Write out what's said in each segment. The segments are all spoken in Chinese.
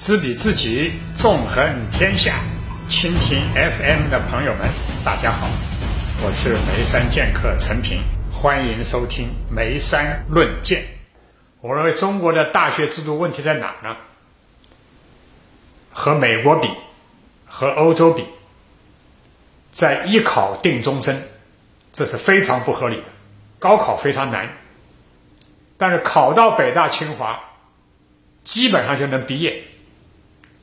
知彼知己，纵横天下。蜻蜓 FM 的朋友们，大家好，我是眉山剑客陈平，欢迎收听眉山论剑。我认为中国的大学制度问题在哪呢？和美国比，和欧洲比，在一考定终身，这是非常不合理的。高考非常难，但是考到北大清华，基本上就能毕业。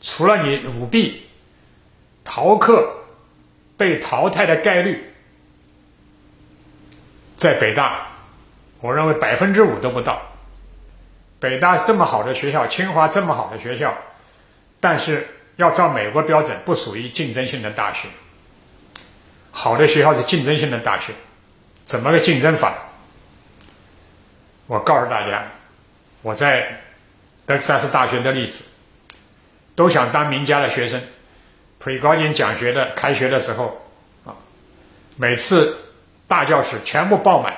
除了你舞弊、逃课、被淘汰的概率，在北大，我认为百分之五都不到。北大这么好的学校，清华这么好的学校，但是要照美国标准，不属于竞争性的大学。好的学校是竞争性的大学，怎么个竞争法？我告诉大家，我在德克萨斯大学的例子。都想当名家的学生，普利高金讲学的开学的时候，啊，每次大教室全部爆满，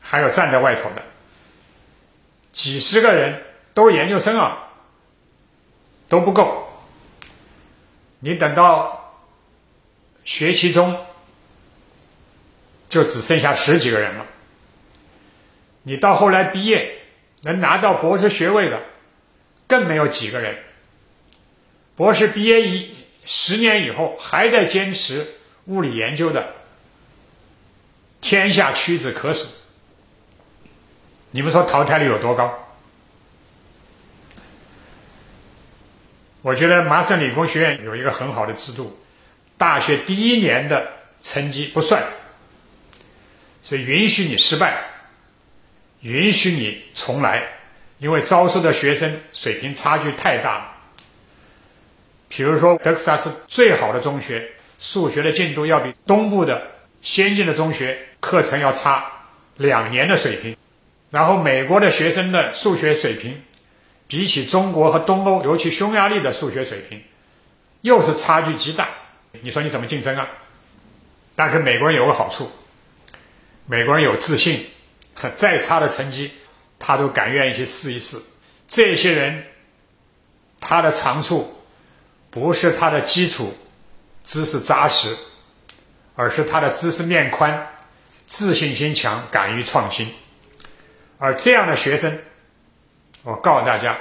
还有站在外头的，几十个人都是研究生啊，都不够。你等到学期中，就只剩下十几个人了。你到后来毕业能拿到博士学位的。更没有几个人，博士毕业一十年以后还在坚持物理研究的，天下屈指可数。你们说淘汰率有多高？我觉得麻省理工学院有一个很好的制度，大学第一年的成绩不算，所以允许你失败，允许你重来。因为招收的学生水平差距太大了，比如说德克萨斯最好的中学数学的进度要比东部的先进的中学课程要差两年的水平，然后美国的学生的数学水平比起中国和东欧，尤其匈牙利的数学水平又是差距极大，你说你怎么竞争啊？但是美国人有个好处，美国人有自信，再差的成绩。他都敢愿意去试一试，这些人，他的长处不是他的基础知识扎实，而是他的知识面宽，自信心强，敢于创新。而这样的学生，我告诉大家，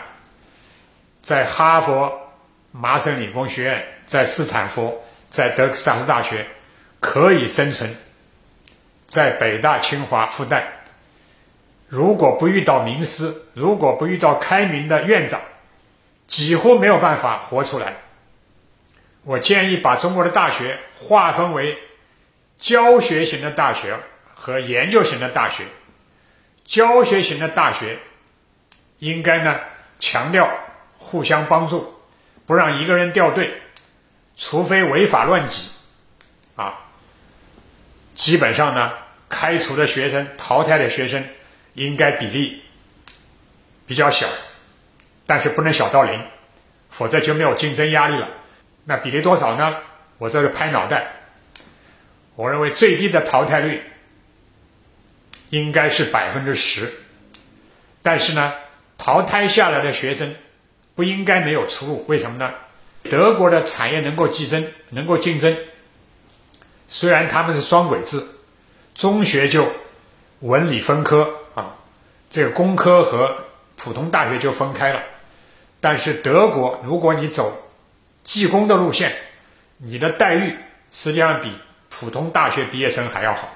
在哈佛、麻省理工学院、在斯坦福、在德克萨斯大学可以生存，在北大、清华、复旦。如果不遇到名师，如果不遇到开明的院长，几乎没有办法活出来。我建议把中国的大学划分为教学型的大学和研究型的大学。教学型的大学应该呢强调互相帮助，不让一个人掉队，除非违法乱纪，啊，基本上呢开除的学生、淘汰的学生。应该比例比较小，但是不能小到零，否则就没有竞争压力了。那比例多少呢？我这是拍脑袋。我认为最低的淘汰率应该是百分之十，但是呢，淘汰下来的学生不应该没有出路。为什么呢？德国的产业能够竞争，能够竞争，虽然他们是双轨制，中学就文理分科。这个工科和普通大学就分开了，但是德国，如果你走技工的路线，你的待遇实际上比普通大学毕业生还要好。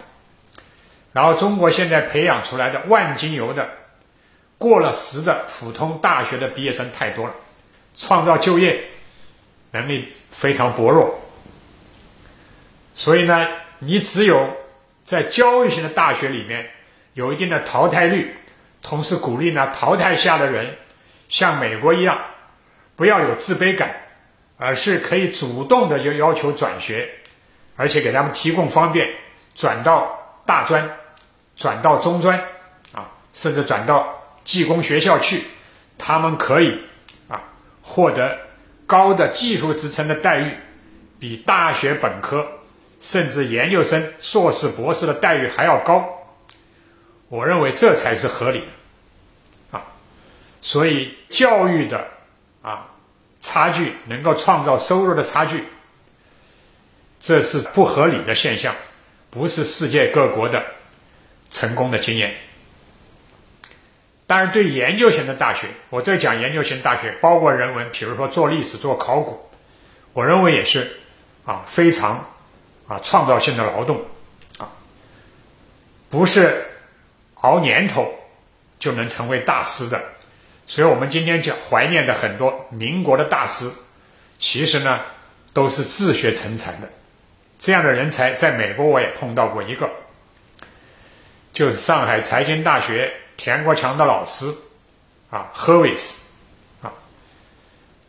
然后中国现在培养出来的万金油的过了时的普通大学的毕业生太多了，创造就业能力非常薄弱。所以呢，你只有在教育型的大学里面有一定的淘汰率。同时鼓励呢，淘汰下的人像美国一样，不要有自卑感，而是可以主动的就要求转学，而且给他们提供方便，转到大专，转到中专，啊，甚至转到技工学校去，他们可以啊获得高的技术职称的待遇，比大学本科甚至研究生、硕士、博士的待遇还要高。我认为这才是合理的，啊，所以教育的啊差距，能够创造收入的差距，这是不合理的现象，不是世界各国的成功的经验。当然，对研究型的大学，我这讲研究型大学，包括人文，比如说做历史、做考古，我认为也是啊非常啊创造性的劳动啊，不是熬年头就能成为大师的。所以，我们今天讲怀念的很多民国的大师，其实呢都是自学成才的。这样的人才，在美国我也碰到过一个，就是上海财经大学。田国强的老师，啊，赫维斯，啊，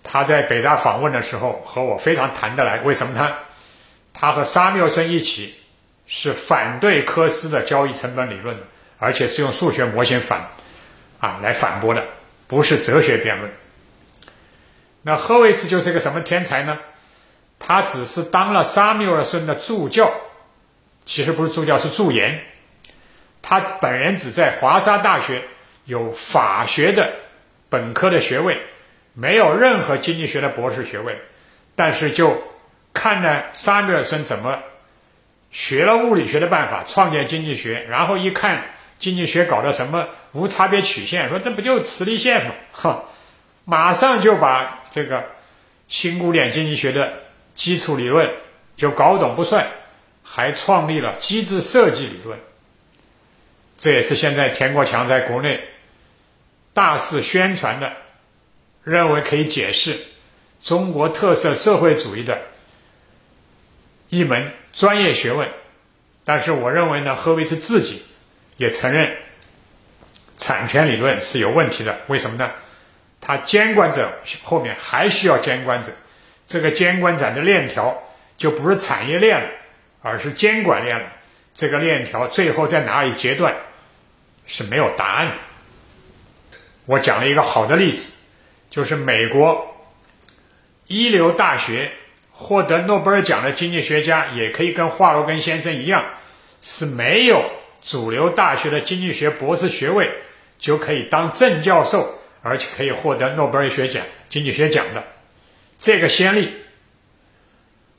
他在北大访问的时候和我非常谈得来。为什么呢？他和沙缪森一起是反对科斯的交易成本理论的，而且是用数学模型反啊来反驳的，不是哲学辩论。那赫维斯就是个什么天才呢？他只是当了沙缪尔森的助教，其实不是助教，是助研。他本人只在华沙大学有法学的本科的学位，没有任何经济学的博士学位，但是就看了沙缪尔森怎么学了物理学的办法创建经济学，然后一看经济学搞的什么无差别曲线，说这不就磁力线吗？哈，马上就把这个新古典经济学的基础理论就搞懂不算，还创立了机制设计理论。这也是现在田国强在国内大肆宣传的，认为可以解释中国特色社会主义的一门专业学问。但是，我认为呢，何为是自己也承认产权理论是有问题的。为什么呢？他监管者后面还需要监管者，这个监管者的链条就不是产业链了，而是监管链了。这个链条最后在哪里截断，是没有答案的。我讲了一个好的例子，就是美国一流大学获得诺贝尔奖的经济学家，也可以跟华罗庚先生一样，是没有主流大学的经济学博士学位就可以当正教授，而且可以获得诺贝尔学奖、经济学奖的这个先例。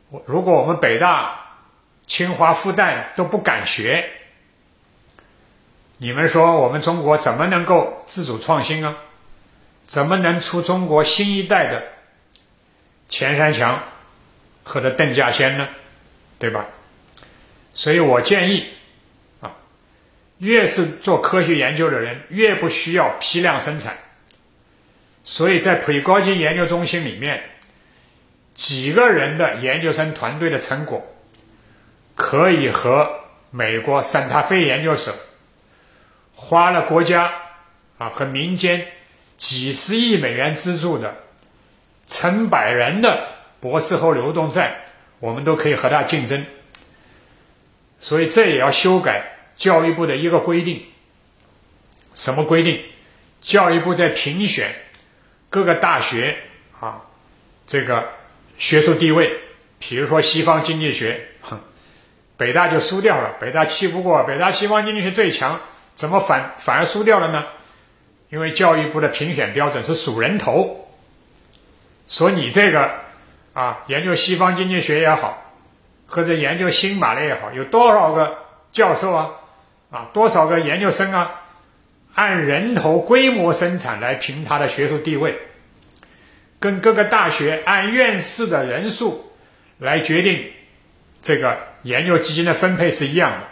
我如果我们北大。清华、复旦都不敢学，你们说我们中国怎么能够自主创新啊？怎么能出中国新一代的钱三强和的邓稼先呢？对吧？所以我建议，越是做科学研究的人，越不需要批量生产。所以在普高级研究中心里面，几个人的研究生团队的成果。可以和美国圣塔菲研究所花了国家啊和民间几十亿美元资助的成百人的博士后流动站，我们都可以和他竞争。所以这也要修改教育部的一个规定。什么规定？教育部在评选各个大学啊这个学术地位，比如说西方经济学。哼北大就输掉了，北大气不过，北大西方经济学最强，怎么反反而输掉了呢？因为教育部的评选标准是数人头，说你这个啊，研究西方经济学也好，或者研究新马列也好，有多少个教授啊，啊，多少个研究生啊，按人头规模生产来评他的学术地位，跟各个大学按院士的人数来决定这个。研究基金的分配是一样的，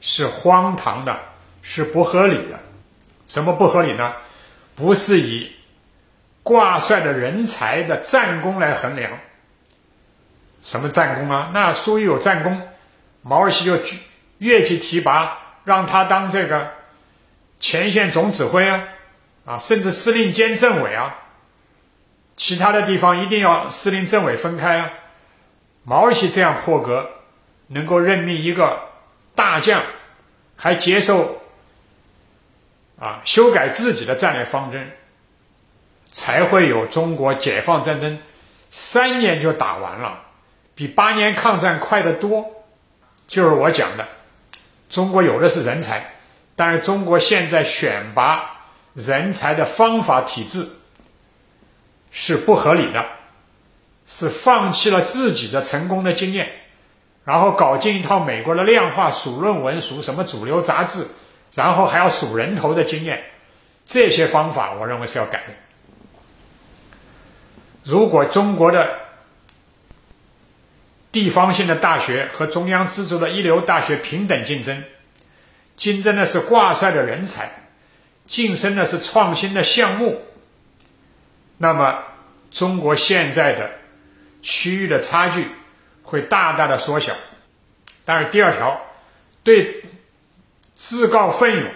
是荒唐的，是不合理的。什么不合理呢？不是以挂帅的人才的战功来衡量。什么战功啊？那苏有战功，毛主席就越级提拔，让他当这个前线总指挥啊，啊，甚至司令兼政委啊。其他的地方一定要司令政委分开啊。毛主席这样破格。能够任命一个大将，还接受啊修改自己的战略方针，才会有中国解放战争三年就打完了，比八年抗战快得多。就是我讲的，中国有的是人才，但是中国现在选拔人才的方法体制是不合理的，是放弃了自己的成功的经验，然后搞进一套美国的量化数论文、数什么主流杂志，然后还要数人头的经验，这些方法我认为是要改的。如果中国的地方性的大学和中央资助的一流大学平等竞争，竞争的是挂帅的人才，晋升的是创新的项目，那么中国现在的区域的差距会大大的缩小。但是第二条，对自告奋勇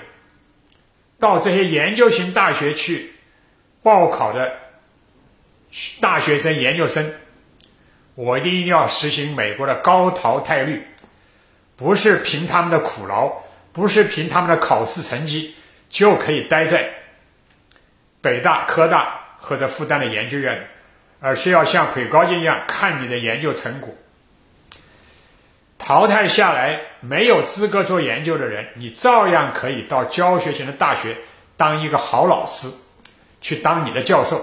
到这些研究型大学去报考的大学生、研究生，我一定要实行美国的高淘汰率，不是凭他们的苦劳。不是凭他们的考试成绩就可以待在北大、科大或者复旦的研究院，而是要像腿高筋一样看你的研究成果。淘汰下来没有资格做研究的人，你照样可以到教学型的大学当一个好老师，去当你的教授。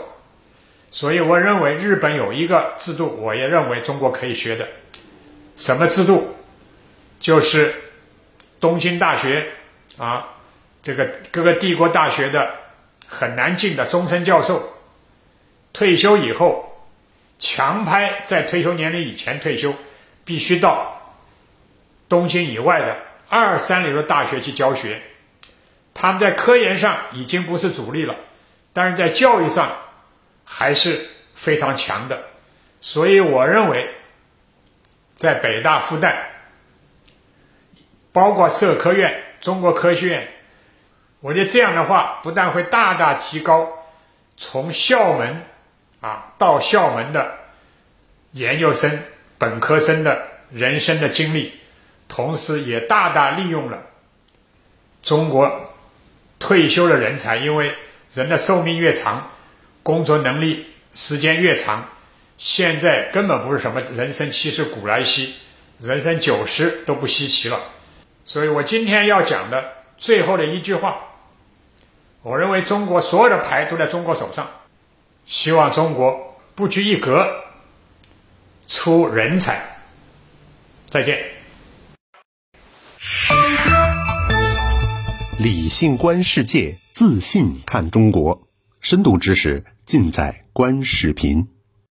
所以，我认为日本有一个制度，我也认为中国可以学的。什么制度？就是。东京大学啊，这个各个帝国大学的很难进的终身教授，退休以后强拍在退休年龄以前退休，必须到东京以外的二三流的大学去教学。他们在科研上已经不是主力了，但是在教育上还是非常强的。所以我认为，在北大、复旦。包括社科院、中国科学院，我觉得这样的话，不但会大大提高从校门啊到校门的研究生、本科生的人生的经历，同时也大大利用了中国退休的人才，因为人的寿命越长，工作能力时间越长，现在根本不是什么人生七十古来稀，人生九十都不稀奇了。所以我今天要讲的最后的一句话，我认为中国所有的牌都在中国手上，希望中国不拘一格，出人才。再见。理性观世界，自信看中国，深度知识尽在观视频。